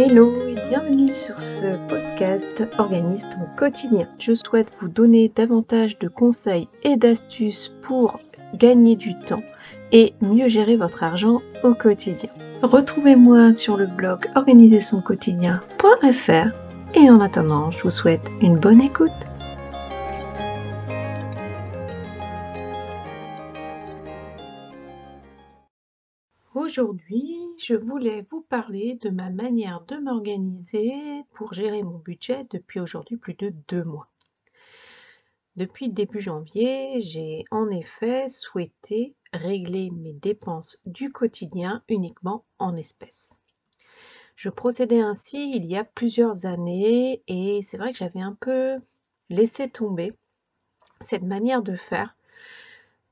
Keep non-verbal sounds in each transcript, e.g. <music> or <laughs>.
Hello et bienvenue sur ce podcast Organise ton quotidien. Je souhaite vous donner davantage de conseils et d'astuces pour gagner du temps et mieux gérer votre argent au quotidien. Retrouvez-moi sur le blog organisersonquotidien.fr et en attendant, je vous souhaite une bonne écoute. Aujourd'hui, je voulais vous parler de ma manière de m'organiser pour gérer mon budget depuis aujourd'hui plus de deux mois. Depuis début janvier, j'ai en effet souhaité régler mes dépenses du quotidien uniquement en espèces. Je procédais ainsi il y a plusieurs années et c'est vrai que j'avais un peu laissé tomber cette manière de faire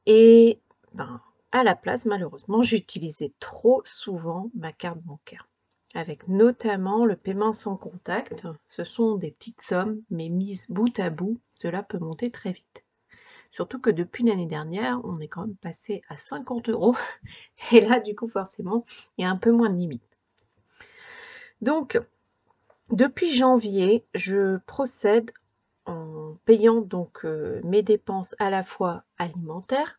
et ben, à la place, malheureusement, j'utilisais trop souvent ma carte bancaire. Avec notamment le paiement sans contact. Ce sont des petites sommes, mais mises bout à bout, cela peut monter très vite. Surtout que depuis l'année dernière, on est quand même passé à 50 euros. <laughs> Et là, du coup, forcément, il y a un peu moins de limites. Donc, depuis janvier, je procède en payant donc euh, mes dépenses à la fois alimentaires,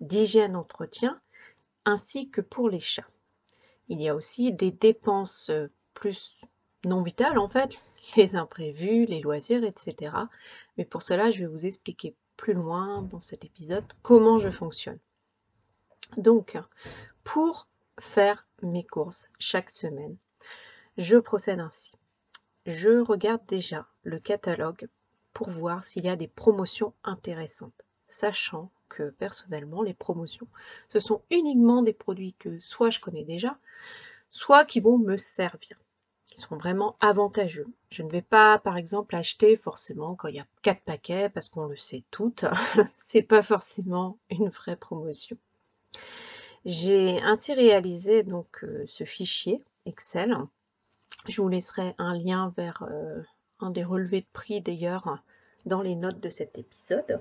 d'hygiène entretien, ainsi que pour les chats. Il y a aussi des dépenses euh, plus non vitales en fait, <laughs> les imprévus, les loisirs, etc. Mais pour cela, je vais vous expliquer plus loin dans cet épisode comment je fonctionne. Donc, pour faire mes courses chaque semaine, je procède ainsi. Je regarde déjà le catalogue pour voir s'il y a des promotions intéressantes, sachant personnellement, les promotions, ce sont uniquement des produits que soit je connais déjà, soit qui vont me servir, qui sont vraiment avantageux. Je ne vais pas, par exemple, acheter forcément quand il y a quatre paquets, parce qu'on le sait toutes, <laughs> c'est pas forcément une vraie promotion. J'ai ainsi réalisé donc euh, ce fichier Excel. Je vous laisserai un lien vers euh, un des relevés de prix d'ailleurs dans les notes de cet épisode.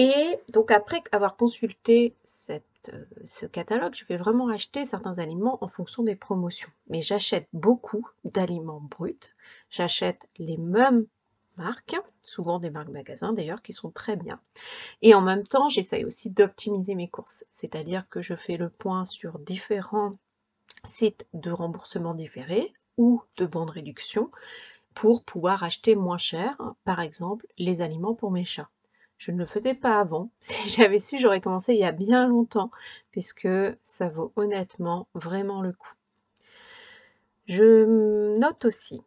Et donc après avoir consulté euh, ce catalogue, je vais vraiment acheter certains aliments en fonction des promotions. Mais j'achète beaucoup d'aliments bruts. J'achète les mêmes marques, souvent des marques magasins d'ailleurs, qui sont très bien. Et en même temps, j'essaye aussi d'optimiser mes courses. C'est-à-dire que je fais le point sur différents sites de remboursement différé ou de bons réduction pour pouvoir acheter moins cher, par exemple, les aliments pour mes chats. Je ne le faisais pas avant. <laughs> Si j'avais su, j'aurais commencé il y a bien longtemps, puisque ça vaut honnêtement vraiment le coup. Je note aussi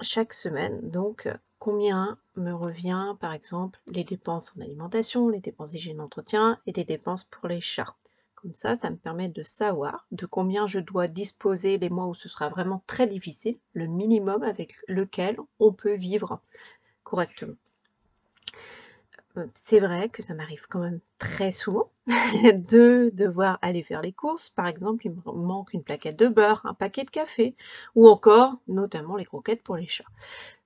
chaque semaine, donc, combien me revient, par exemple, les dépenses en alimentation, les dépenses d'hygiène d'entretien et des dépenses pour les chats. Comme ça, ça me permet de savoir de combien je dois disposer les mois où ce sera vraiment très difficile, le minimum avec lequel on peut vivre correctement. Euh, c'est vrai que ça m'arrive quand même très souvent <laughs> de devoir aller faire les courses. Par exemple, il me manque une plaquette de beurre, un paquet de café, ou encore notamment les croquettes pour les chats.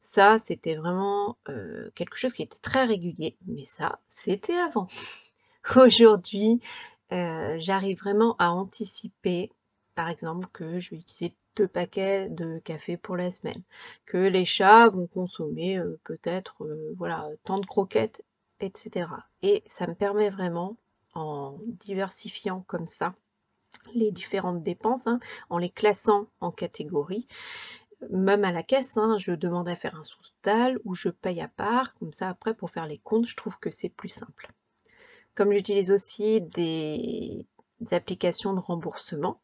Ça, c'était vraiment euh, quelque chose qui était très régulier, mais ça, c'était avant. <laughs> Aujourd'hui, euh, j'arrive vraiment à anticiper, par exemple, que je vais utiliser deux paquets de café pour la semaine, que les chats vont consommer peut-être voilà tant de croquettes etc. Et ça me permet vraiment, en diversifiant comme ça les différentes dépenses, hein, en les classant en catégories, même à la caisse, hein, je demande à faire un sous-total ou je paye à part, comme ça après pour faire les comptes, je trouve que c'est plus simple. Comme j'utilise aussi des applications de remboursement,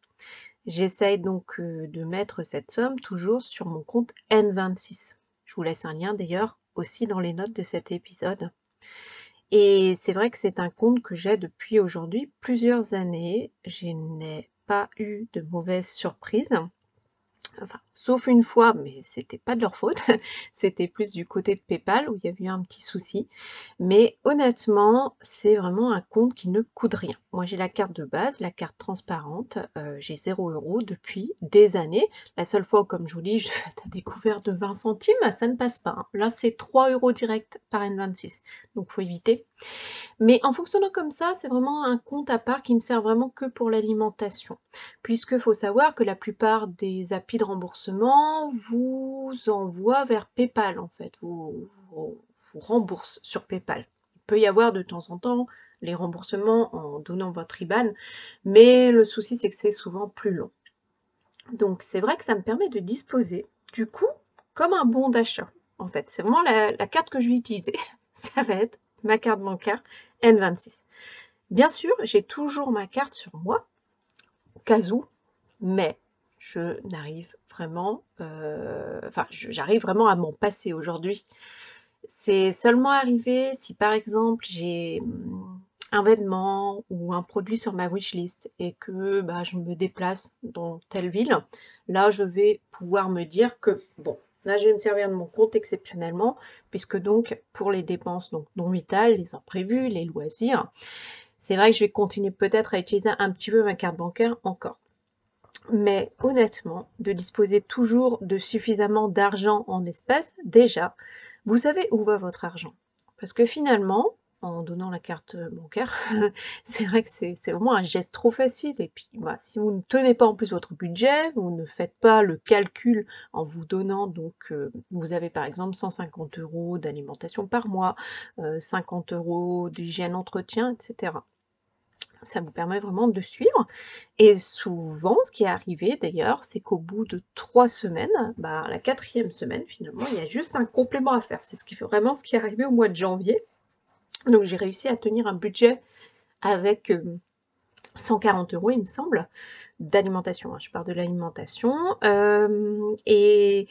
j'essaye donc euh, de mettre cette somme toujours sur mon compte N26. Je vous laisse un lien d'ailleurs aussi dans les notes de cet épisode. Et c'est vrai que c'est un compte que j'ai depuis aujourd'hui plusieurs années. Je n'ai pas eu de mauvaises surprises. Enfin, sauf une fois, mais c'était pas de leur faute. <laughs> c'était plus du côté de PayPal où il y avait eu un petit souci. Mais honnêtement, c'est vraiment un compte qui ne coûte rien. Moi, j'ai la carte de base, la carte transparente. Euh, j'ai 0 euros depuis des années. La seule fois, comme je vous dis, <laughs> je fais découvert de 20 centimes, ça ne passe pas. Hein. Là, c'est 3 euros direct par N26. Donc, faut éviter. Mais en fonctionnant comme ça, c'est vraiment un compte à part qui me sert vraiment que pour l'alimentation. Puisque faut savoir que la plupart des API rapide remboursement vous envoie vers PayPal en fait, vous, vous, vous rembourse sur PayPal. Il peut y avoir de temps en temps les remboursements en donnant votre IBAN, mais le souci c'est que c'est souvent plus long. Donc c'est vrai que ça me permet de disposer du coup comme un bon d'achat. En fait, c'est vraiment la, carte que je vais utiliser. <laughs> ça va être ma carte bancaire N26. Bien sûr, j'ai toujours ma carte sur moi, au cas où, mais je n'arrive vraiment, euh, enfin, j'arrive vraiment à m'en passer aujourd'hui. C'est seulement arrivé si par exemple j'ai hum, un vêtement ou un produit sur ma wishlist et que bah, je me déplace dans telle ville, là je vais pouvoir me dire que bon, là je vais me servir de mon compte exceptionnellement, puisque donc pour les dépenses donc non vitales, les imprévus, les loisirs, c'est vrai que je vais continuer peut-être à utiliser un petit peu ma carte bancaire encore. Mais honnêtement, de disposer toujours de suffisamment d'argent en espèces, déjà, vous savez où va votre argent. Parce que finalement, en donnant la carte bancaire. <laughs> c'est vrai que c'est vraiment un geste trop facile. Et puis, bah, si vous ne tenez pas en plus votre budget, vous ne faites pas le calcul en vous donnant, donc, euh, vous avez par exemple 150 euros d'alimentation par mois, 50 euh, euros d'hygiène entretien, etc. Ça vous permet vraiment de suivre. Et souvent, ce qui est arrivé d'ailleurs, c'est qu'au bout de trois semaines, bah, la quatrième semaine finalement, il y a juste un complément à faire. C'est ce qui fait vraiment ce qui est arrivé au mois de janvier. Donc j'ai réussi à tenir un budget avec 140 euh, euros, il me semble, d'alimentation. Hein. Je parle de l'alimentation. Euh, et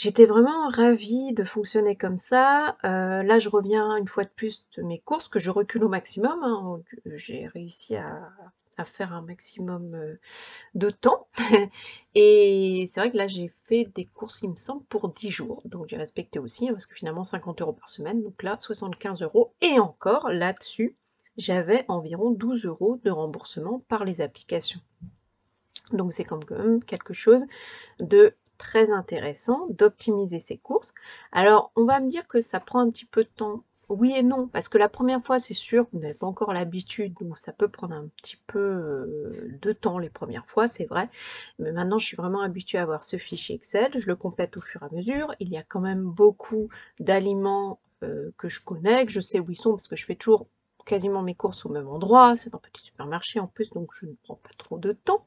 j'étais vraiment ravie de fonctionner comme ça. Euh, là, je reviens une fois de plus de mes courses, que je recule au maximum. Hein. J'ai réussi à faire un maximum euh, de temps. <laughs> et c'est vrai que là, j'ai fait des courses, il me semble, pour 10 jours. Donc j'ai respecté aussi, hein, parce que finalement, 50 euros par semaine. Donc là, 75 euros. Et encore, là-dessus, j'avais environ 12 euros de remboursement par les applications. Donc c'est quand même quelque chose de très intéressant d'optimiser ses courses. Alors on va me dire que ça prend un petit peu de temps oui et non, parce que la première fois, c'est sûr, vous n'avez pas encore l'habitude, donc ça peut prendre un petit peu euh, de temps les premières fois, c'est vrai. Mais maintenant, je suis vraiment habituée à avoir ce fichier Excel, je le complète au fur et à mesure. Il y a quand même beaucoup d'aliments euh, que je connais, que je sais où ils sont, parce que je fais toujours quasiment mes courses au même endroit, c'est un petit supermarché en plus, donc je ne prends pas trop de temps.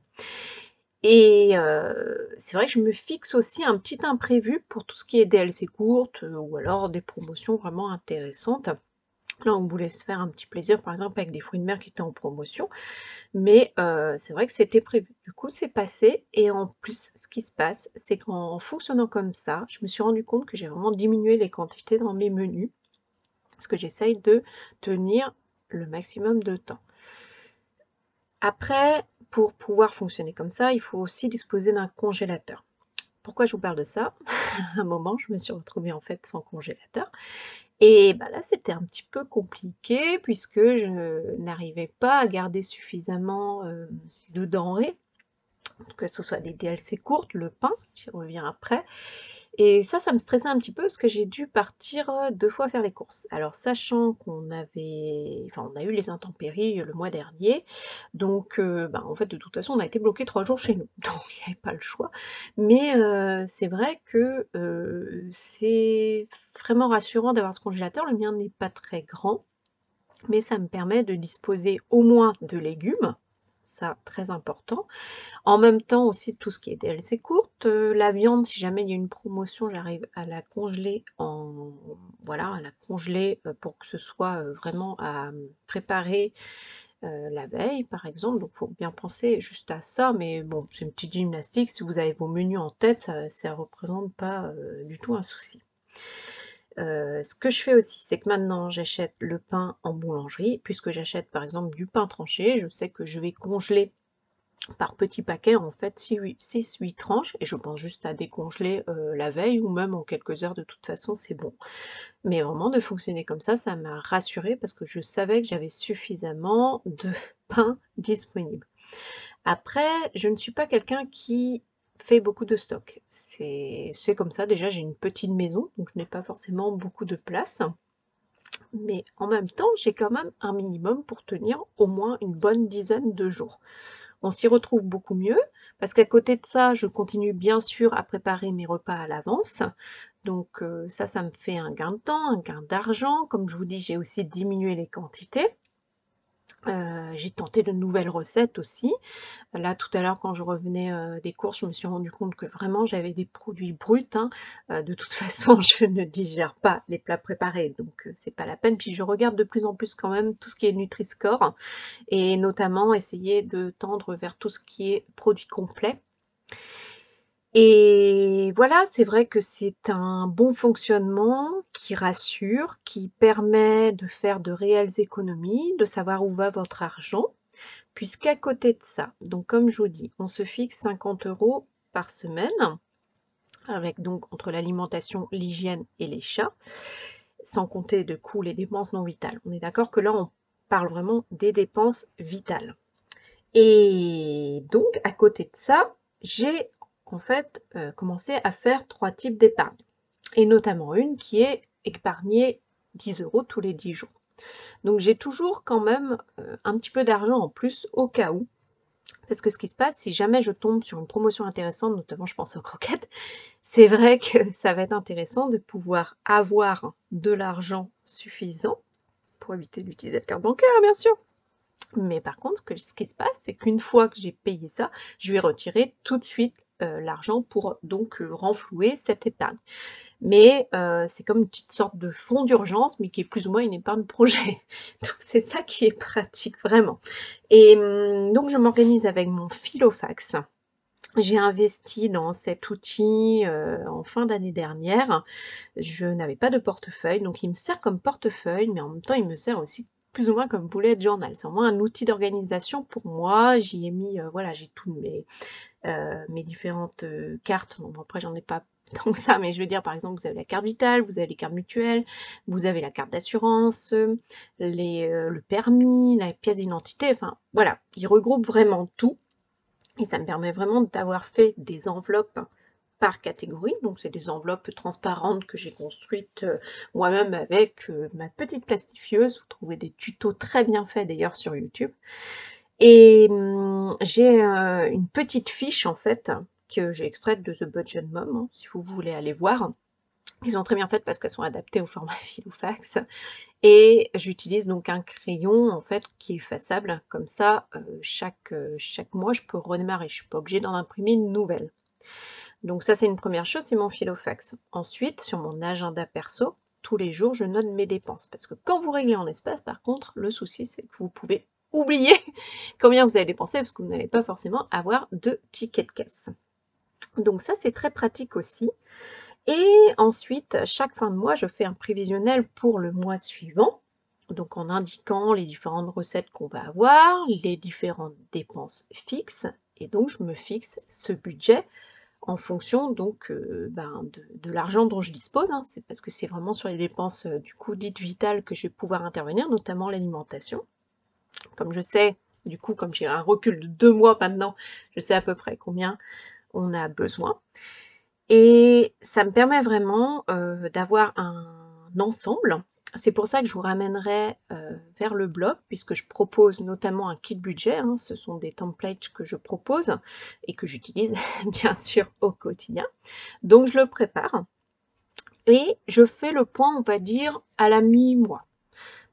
Et euh, c'est vrai que je me fixe aussi un petit imprévu pour tout ce qui est DLC courtes euh, ou alors des promotions vraiment intéressantes. Là, on voulait se faire un petit plaisir, par exemple, avec des fruits de mer qui étaient en promotion. Mais euh, c'est vrai que c'était prévu. Du coup, c'est passé. Et en plus, ce qui se passe, c'est qu'en fonctionnant comme ça, je me suis rendu compte que j'ai vraiment diminué les quantités dans mes menus. Parce que j'essaye de tenir le maximum de temps. Après, pour pouvoir fonctionner comme ça, il faut aussi disposer d'un congélateur. Pourquoi je vous parle de ça? <laughs> À un moment, je me suis retrouvée en fait sans congélateur. Et bah là, c'était un petit peu compliqué puisque je n'arrivais pas à garder suffisamment euh, de denrées, que ce soit des DLC courtes, le pain, j'y reviens après, et ça, ça me stressait un petit peu parce que j'ai dû partir deux fois faire les courses. Alors sachant qu'on avait, enfin on a eu les intempéries le mois dernier, donc bah, en fait de toute façon on a été bloqué trois jours chez nous, <laughs> donc il n'y avait pas le choix. Mais c'est vrai que c'est vraiment rassurant d'avoir ce congélateur. Le mien n'est pas très grand, mais ça me permet de disposer au moins de légumes ça très important. En même temps aussi tout ce qui est DLC courte, euh, la viande si jamais il y a une promotion j'arrive à la congeler en voilà à la congeler euh, pour que ce soit euh, vraiment à préparer la veille par exemple donc il faut bien penser juste à ça mais bon c'est une petite gymnastique si vous avez vos menus en tête ça ne représente pas du tout un souci. Euh, ce que je fais aussi, c'est que maintenant j'achète le pain en boulangerie, puisque j'achète par exemple du pain tranché, je sais que je vais congeler par petits paquets en fait 6-8 tranches et je pense juste à décongeler euh, la veille ou même en quelques heures de toute façon c'est bon. Mais vraiment de fonctionner comme ça, ça m'a rassurée parce que je savais que j'avais suffisamment de <laughs> pain disponible. Après, je ne suis pas quelqu'un qui fait beaucoup de stock. C'est comme ça, déjà j'ai une petite maison, donc je n'ai pas forcément beaucoup de place. Mais en même temps, j'ai quand même un minimum pour tenir au moins une bonne dizaine de jours. on s'y retrouve beaucoup mieux parce qu'à côté de ça, je continue bien sûr à préparer mes repas à l'avance. Donc euh, ça, ça me fait un gain de temps, un gain d'argent. Comme je vous dis, j'ai aussi diminué les quantités. Euh, j'ai tenté de nouvelles recettes aussi. Là, tout à l'heure, quand je revenais euh, des courses, je me suis rendu compte que vraiment j'avais des produits bruts. Hein. de toute <laughs> façon, je ne digère pas les plats préparés, donc c'est pas la peine. Puis je regarde de plus en plus quand même tout ce qui est Nutri-Score et notamment essayer de tendre vers tout ce qui est produit complet. Et voilà, c'est vrai que c'est un bon fonctionnement qui rassure, qui permet de faire de réelles économies, de savoir où va votre argent, puisqu'à côté de ça, donc comme je vous dis, on se fixe 50 euros par semaine, avec donc entre l'alimentation, l'hygiène et les chats, sans compter de coûts les dépenses non vitales. On est d'accord que là, on parle vraiment des dépenses vitales. Et donc, à côté de ça, j'ai en fait euh, commencer à faire trois types d'épargne. Et notamment une qui est épargner 10 euros tous les 10 jours. Donc j'ai toujours quand même euh, un petit peu d'argent en plus au cas où. Parce que ce qui se passe, si jamais je tombe sur une promotion intéressante, notamment je pense aux croquettes, c'est vrai que <laughs> ça va être intéressant de pouvoir avoir de l'argent suffisant pour éviter d'utiliser le carte bancaire, bien sûr. Mais par contre, ce qui se passe, c'est qu'une fois que j'ai payé ça, je vais retirer tout de suite l'argent pour donc euh, renflouer cette épargne. Mais euh, c'est comme une petite sorte de fonds d'urgence, mais qui est plus ou moins une épargne projet. <laughs> Donc c'est ça qui est pratique vraiment. Et hum, donc je m'organise avec mon Filofax. J'ai investi dans cet outil en fin d'année dernière. Je n'avais pas de portefeuille, donc il me sert comme portefeuille, mais en même temps il me sert aussi plus ou moins comme bullet journal. C'est moins un outil d'organisation pour moi. J'y ai mis, voilà, j'ai tous mes, euh, différentes euh, cartes. Bon, après, j'en ai pas <laughs> tant que ça, mais je veux dire, par exemple, vous avez la carte vitale, vous avez les cartes mutuelles, vous avez la carte d'assurance, euh, le permis, la pièce d'identité, enfin, voilà, il regroupe vraiment tout. Et ça me permet vraiment d'avoir fait des enveloppes par catégorie. Donc, c'est des enveloppes transparentes que j'ai construites moi-même avec ma petite plastifieuse. Vous trouvez des tutos très bien faits d'ailleurs sur YouTube. Et hum, j'ai euh, une petite fiche en fait que j'ai extraite de The Budget Mom, hein, si vous voulez aller voir. Ils sont très bien faites parce qu'elles sont adaptées au format <laughs> fax. Et j'utilise donc un crayon en fait qui est effaçable. Comme ça, euh, chaque, euh, chaque mois, je peux redémarrer. Je ne suis pas obligée d'en imprimer une nouvelle. Donc ça, c'est une première chose, c'est mon fax. Ensuite, sur mon agenda perso, tous les jours, je note mes dépenses. Parce que quand vous réglez en espace, par contre, le souci, c'est que vous pouvez <laughs> oublier combien vous avez dépensé parce que vous n'allez pas forcément avoir de ticket de caisse. Donc ça, c'est très pratique aussi. Et ensuite, chaque fin de mois, je fais un prévisionnel pour le mois suivant. Donc en indiquant les différentes recettes qu'on va avoir, les différentes dépenses fixes. Et donc, je me fixe ce budget en fonction donc euh, ben, de, l'argent dont je dispose. Hein. C'est parce que c'est vraiment sur les dépenses euh, du coup dites vitales que je vais pouvoir intervenir, notamment l'alimentation. Comme je sais, du coup, comme j'ai un recul de deux mois maintenant, je sais à peu près combien on a besoin. Et ça me permet vraiment euh, d'avoir un ensemble. C'est pour ça que je vous ramènerai euh, vers le blog, puisque je propose notamment un kit budget. Hein. ce sont des templates que je propose et que j'utilise <laughs> bien sûr au quotidien. Donc je le prépare et je fais le point, on va dire, à la mi-mois.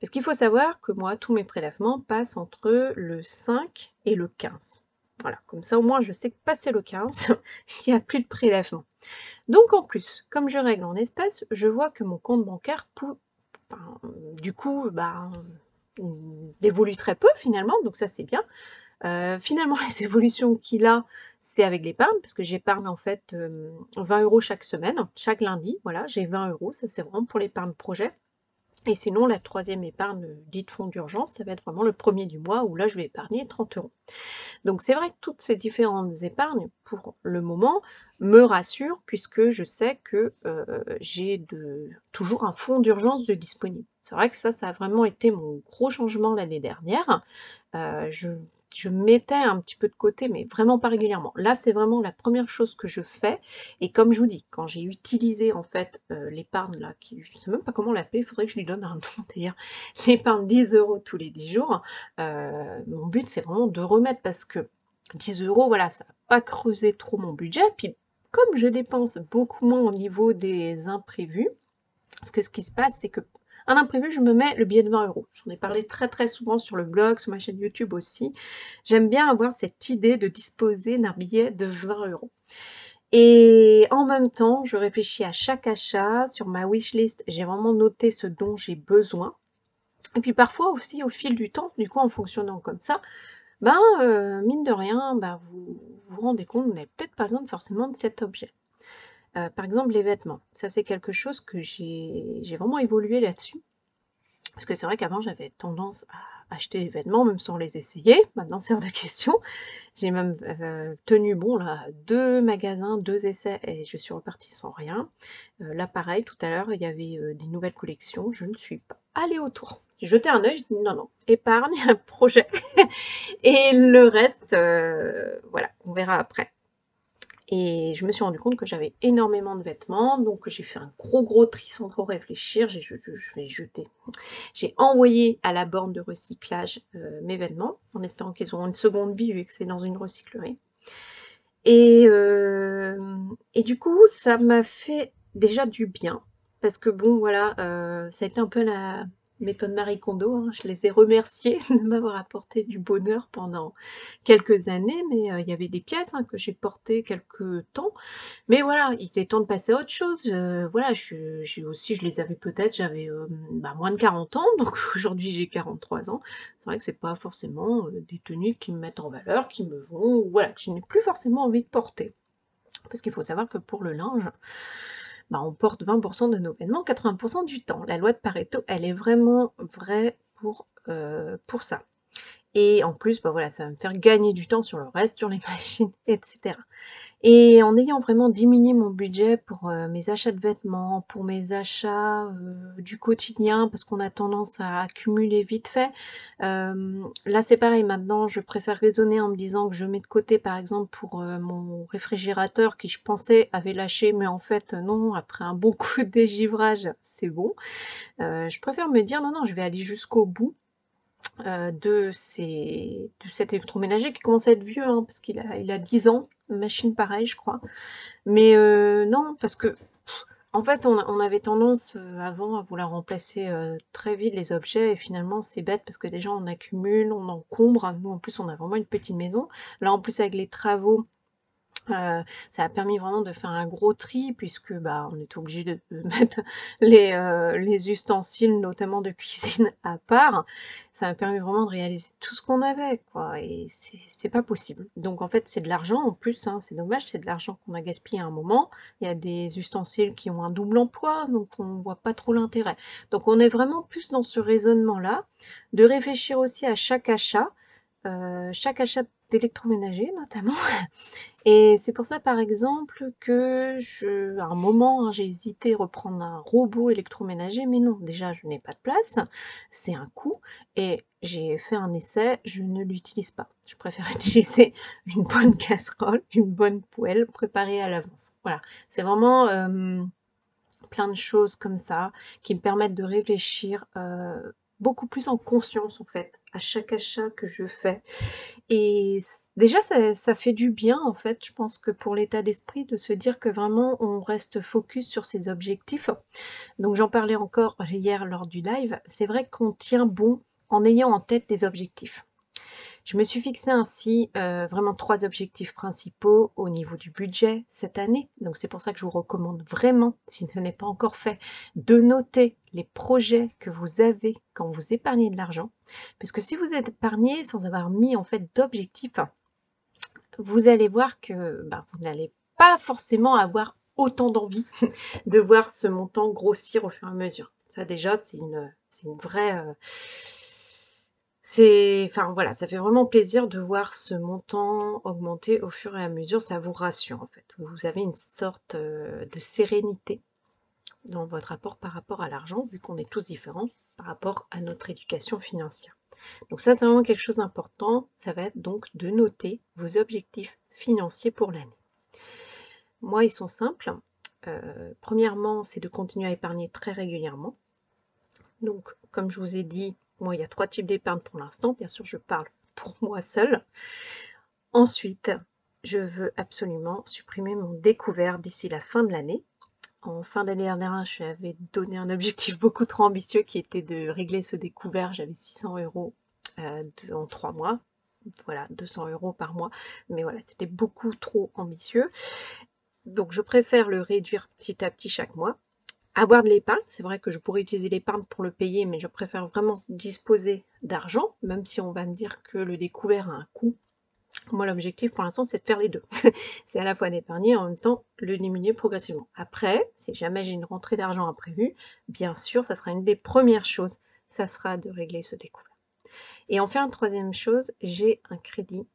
Parce qu'il faut savoir que moi, tous mes prélèvements passent entre le 5 et le 15. Voilà, comme ça au moins je sais que passé le 15, <laughs> il n'y a plus de prélèvement. Donc en plus, comme je règle en espèces, je vois que mon compte bancaire, du coup, ben, évolue très peu finalement, donc ça c'est bien. Euh, finalement, <laughs> les évolutions qu'il a, c'est avec l'épargne, parce que j'épargne en fait 20 euh, euros chaque semaine, chaque lundi, voilà, j'ai 20 euros, ça c'est vraiment pour l'épargne projet. Et sinon, la troisième épargne dite fonds d'urgence, ça va être vraiment le premier du mois où là, je vais épargner 30 euros. Donc c'est vrai que toutes ces différentes épargnes, pour le moment, me rassurent puisque je sais que euh, j'ai toujours un fonds d'urgence de disponible. C'est vrai que ça, ça a vraiment été mon gros changement l'année dernière. Euh, je je mettais un petit peu de côté, mais vraiment pas régulièrement. Là, c'est vraiment la première chose que je fais. Et comme je vous dis, quand j'ai utilisé en fait euh, l'épargne là, qui, je ne sais même pas comment l'appeler, il faudrait que je lui donne un <laughs> nom d'ailleurs, l'épargne 10 euros tous les 10 jours, euh, mon but c'est vraiment de remettre parce que 10 euros, voilà, ça n'a pas creusé trop mon budget. Puis comme je dépense beaucoup moins au niveau des imprévus, parce que ce qui se passe, c'est que un imprévu, je me mets le billet de 20 euros. J'en ai parlé très très souvent sur le blog, sur ma chaîne YouTube aussi. J'aime bien avoir cette idée de disposer d'un billet de 20 euros. Et en même temps, je réfléchis à chaque achat. Sur ma wishlist, j'ai vraiment noté ce dont j'ai besoin. Et puis parfois aussi, au fil du temps, du coup, en fonctionnant comme ça, ben, euh, mine de rien, ben, vous vous rendez compte, vous n'avez peut-être pas besoin forcément de cet objet. Euh, par exemple, les vêtements. Ça, c'est quelque chose que j'ai vraiment évolué là-dessus. Parce que c'est vrai qu'avant, j'avais tendance à acheter des vêtements, même sans les essayer. Maintenant, c'est hors de question. J'ai même euh, tenu bon là deux magasins, deux essais, et je suis repartie sans rien. Euh, là, pareil, tout à l'heure, il y avait des nouvelles collections. Je ne suis pas allée autour. J'ai jeté un œil, je dis non, non, épargne, projet. <laughs> et le reste, voilà, on verra après. Et je me suis rendu compte que j'avais énormément de vêtements, donc j'ai fait un gros gros tri sans trop réfléchir. J'ai je, vais jeter. J'ai envoyé à la borne de recyclage euh, mes vêtements, en espérant qu'ils auront une seconde vie vu que c'est dans une recyclerie. Et, euh, du coup, ça m'a fait déjà du bien. Parce que bon, voilà, euh, ça a été un peu la, méthode Marie Kondo. Hein. Je les ai remerciés <laughs> de m'avoir apporté du bonheur pendant quelques années, mais euh, il y avait des pièces hein, que j'ai portées quelques temps. Mais voilà, il était temps de passer à autre chose. Euh, voilà, je, aussi, je les avais peut-être, j'avais euh, bah, moins de 40 ans, <laughs> donc aujourd'hui j'ai 43 ans. C'est vrai que c'est pas forcément des tenues qui me mettent en valeur, qui me vont, voilà, que je n'ai plus forcément envie de porter. Parce qu'il faut savoir que pour le linge, bah, on porte 20% de nos vêtements 80% du temps. La loi de Pareto, elle est vraiment vraie pour, euh, pour ça. Et en plus, bah voilà, ça va me faire gagner du temps sur le reste, sur les <laughs> machines, etc. Et en ayant vraiment diminué mon budget pour euh, mes achats de vêtements, pour mes achats euh, du quotidien, parce qu'on a tendance à accumuler vite fait, euh, là c'est pareil, maintenant je préfère raisonner en me disant que je mets de côté par exemple pour mon réfrigérateur qui je pensais avait lâché, mais en fait non, après un bon <laughs> coup de dégivrage, c'est bon. je préfère me dire non, non, je vais aller jusqu'au bout de, ces, de cet électroménager qui commence à être vieux, hein, parce qu'il a, a 10 ans, machine pareille, je crois. Mais euh, non, parce que en fait, on, avait tendance euh, avant à vouloir remplacer euh, très vite les objets et finalement c'est bête parce que déjà on accumule, on encombre. Nous en plus on a vraiment une petite maison. Là en plus avec les travaux, euh, ça a permis vraiment de faire un gros tri puisque bah, on était obligé de, mettre les, euh, les, ustensiles, notamment de <laughs> cuisine, à part. Ça a permis vraiment de réaliser tout ce qu'on avait, quoi. Et c'est pas possible. Donc en fait, c'est de l'argent en plus. Hein, c'est dommage, c'est de l'argent qu'on a gaspillé à un moment. Il y a des ustensiles qui ont un double emploi, donc on voit pas trop l'intérêt. Donc on est vraiment plus dans ce raisonnement-là, de réfléchir aussi à chaque achat. Euh, chaque achat d'électroménager notamment. <laughs> Et c'est pour ça par exemple que je, à un moment hein, j'ai hésité à reprendre un robot électroménager, mais non, déjà je n'ai pas de place, c'est un coût, et j'ai fait un essai, je ne l'utilise pas. Je préfère <laughs> utiliser une bonne casserole, une bonne poêle préparée à l'avance. Voilà, c'est vraiment euh, plein de choses comme ça qui me permettent de réfléchir euh, beaucoup plus en conscience en fait à chaque achat que je fais. Et déjà ça, fait du bien en fait, je pense que pour l'état d'esprit de se dire que vraiment on reste focus sur ses objectifs. Donc j'en parlais encore hier lors du live, c'est vrai qu'on tient bon en ayant en tête des objectifs. Je me suis fixé ainsi euh, vraiment trois objectifs principaux au niveau du budget cette année. Donc c'est pour ça que je vous recommande vraiment, si ce n'est pas encore fait, de noter les projets que vous avez quand vous épargnez de l'argent. Puisque si vous épargné sans avoir mis en fait d'objectifs, vous allez voir que bah, vous n'allez pas forcément avoir autant d'envie <laughs> de voir ce montant grossir au fur et à mesure. Ça déjà, c'est une, une vraie... Euh, c'est, enfin voilà, ça fait vraiment plaisir de voir ce montant augmenter au fur et à mesure. Ça vous rassure en fait. Vous avez une sorte euh, de sérénité dans votre rapport par rapport à l'argent, vu qu'on est tous différents par rapport à notre éducation financière. Donc ça, c'est vraiment quelque chose d'important. Ça va être donc de noter vos objectifs financiers pour l'année. Moi, ils sont simples. Euh, premièrement, c'est de continuer à épargner très régulièrement. Donc, comme je vous ai dit, moi, il y a trois types d'épargne pour l'instant. Bien sûr, je parle pour moi seule. Ensuite, je veux absolument supprimer mon découvert d'ici la fin de l'année. En fin d'année dernière, j'avais donné un objectif <laughs> beaucoup trop ambitieux qui était de régler ce découvert. J'avais 600 euros euh, en trois mois. Voilà, 200 euros par mois. Mais voilà, c'était beaucoup trop ambitieux. Donc je préfère le réduire petit à petit chaque mois. Avoir de l'épargne, c'est vrai que je pourrais utiliser l'épargne pour le payer, mais je préfère vraiment disposer d'argent, même si on va me dire que le découvert a un coût. Moi, l'objectif pour l'instant, c'est de faire les deux. <laughs> c'est à la fois d'épargner et en même temps le diminuer progressivement. Après, si jamais j'ai une rentrée d'argent imprévue, bien sûr, ça sera une des premières choses, ça sera de régler ce découvert. Et enfin, troisième chose, j'ai un crédit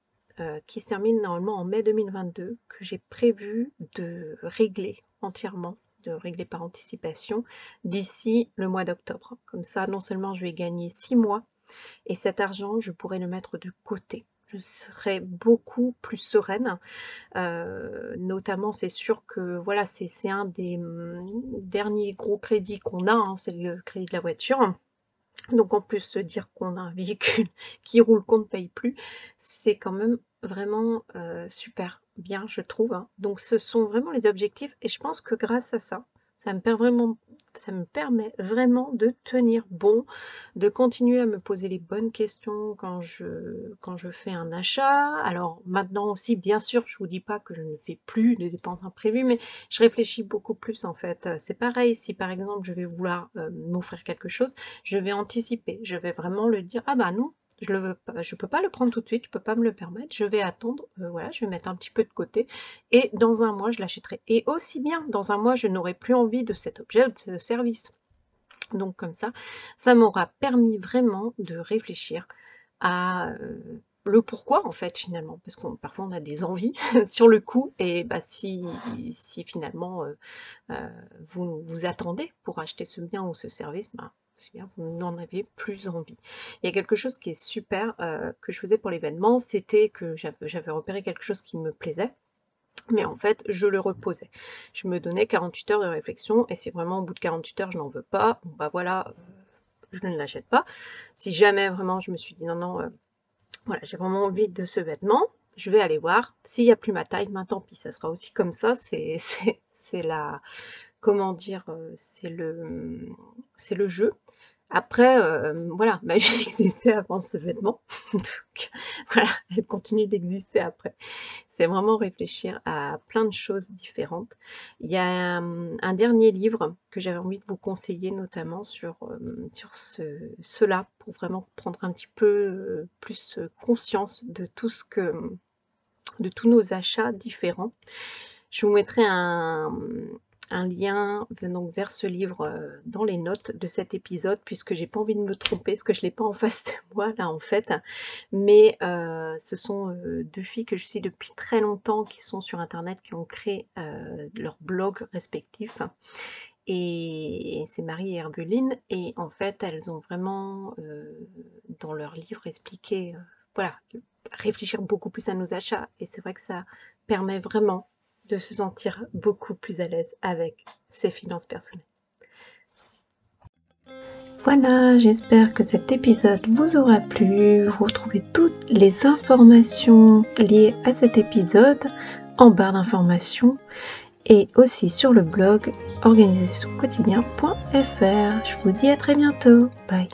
euh, qui se termine normalement en mai 2022 que j'ai prévu de régler entièrement, de régler par anticipation d'ici le mois d'octobre. Comme ça, non seulement je vais gagner six mois et cet argent, je pourrai le mettre de côté. Je serai beaucoup plus sereine. Euh, notamment, c'est sûr que voilà, c'est un des hum, derniers gros crédits qu'on a, hein, c'est le crédit de la voiture. Donc en plus se dire qu'on a un véhicule <laughs> qui roule, qu'on ne paye plus, c'est quand même vraiment euh, super bien, je trouve. Hein. Donc ce sont vraiment les objectifs et je pense que grâce à ça, ça me, permet vraiment, de tenir bon, de continuer à me poser les bonnes questions quand je, quand je fais un achat. Alors maintenant aussi, bien sûr, je vous dis pas que je ne fais plus de dépenses imprévues, mais je réfléchis beaucoup plus en fait. C'est pareil, si par exemple je vais vouloir euh, m'offrir quelque chose, je vais anticiper, je vais vraiment le dire, ah bah non, je ne peux pas le prendre tout de suite, je peux pas me le permettre, je vais attendre, euh, voilà, je vais mettre un petit peu de côté, et dans un mois, je l'achèterai. Et aussi bien, dans un mois, je n'aurai plus envie de cet objet ou de ce service. Donc comme ça, ça m'aura permis vraiment de réfléchir à euh, le pourquoi en fait finalement, parce qu'on parfois on a des envies <laughs> sur le coup, et bah si, si finalement euh, vous vous attendez pour acheter ce bien ou ce service, bah, bien, vous n'en avez plus envie. Il y a quelque chose qui est super euh, que je faisais pour l'événement, c'était que j'avais repéré quelque chose qui me plaisait, mais en fait, je le reposais. Je me donnais 48 heures de réflexion, et si vraiment au bout de 48 heures, je n'en veux pas, bah voilà, euh, je ne l'achète pas. Si jamais vraiment je me suis dit non, non, euh, voilà, j'ai vraiment envie de ce vêtement, je vais aller voir. S'il n'y a plus ma taille, ben tant pis, ça sera aussi comme ça, c'est la, comment dire, c'est le, c'est le jeu. Après, euh, voilà, ma vie existait avant ce vêtement. <laughs> Donc, voilà, elle continue d'exister après. C'est vraiment réfléchir à plein de choses différentes. Il y a euh, un, dernier livre que j'avais envie de vous conseiller, notamment sur, euh, sur ce, cela, pour vraiment prendre un petit peu plus conscience de tout ce que de tous nos achats différents. Je vous mettrai un, un lien venant vers ce livre euh, dans les notes de cet épisode puisque j'ai pas envie de me tromper parce que je l'ai pas en face de <laughs> moi là en fait. Mais euh, ce sont euh, deux filles que je suis depuis très longtemps qui sont sur internet qui ont créé leur blog respectif. Et c'est Marie et Herbeline. Et en fait elles ont vraiment dans leur livre expliqué voilà réfléchir beaucoup plus à nos achats. Et c'est vrai que ça permet vraiment de se sentir beaucoup plus à l'aise avec ses finances personnelles. Voilà, j'espère que cet épisode vous aura plu. Vous retrouvez toutes les informations liées à cet épisode en barre d'informations et aussi sur le blog organisationquotidien.fr. Je vous dis à très bientôt. Bye.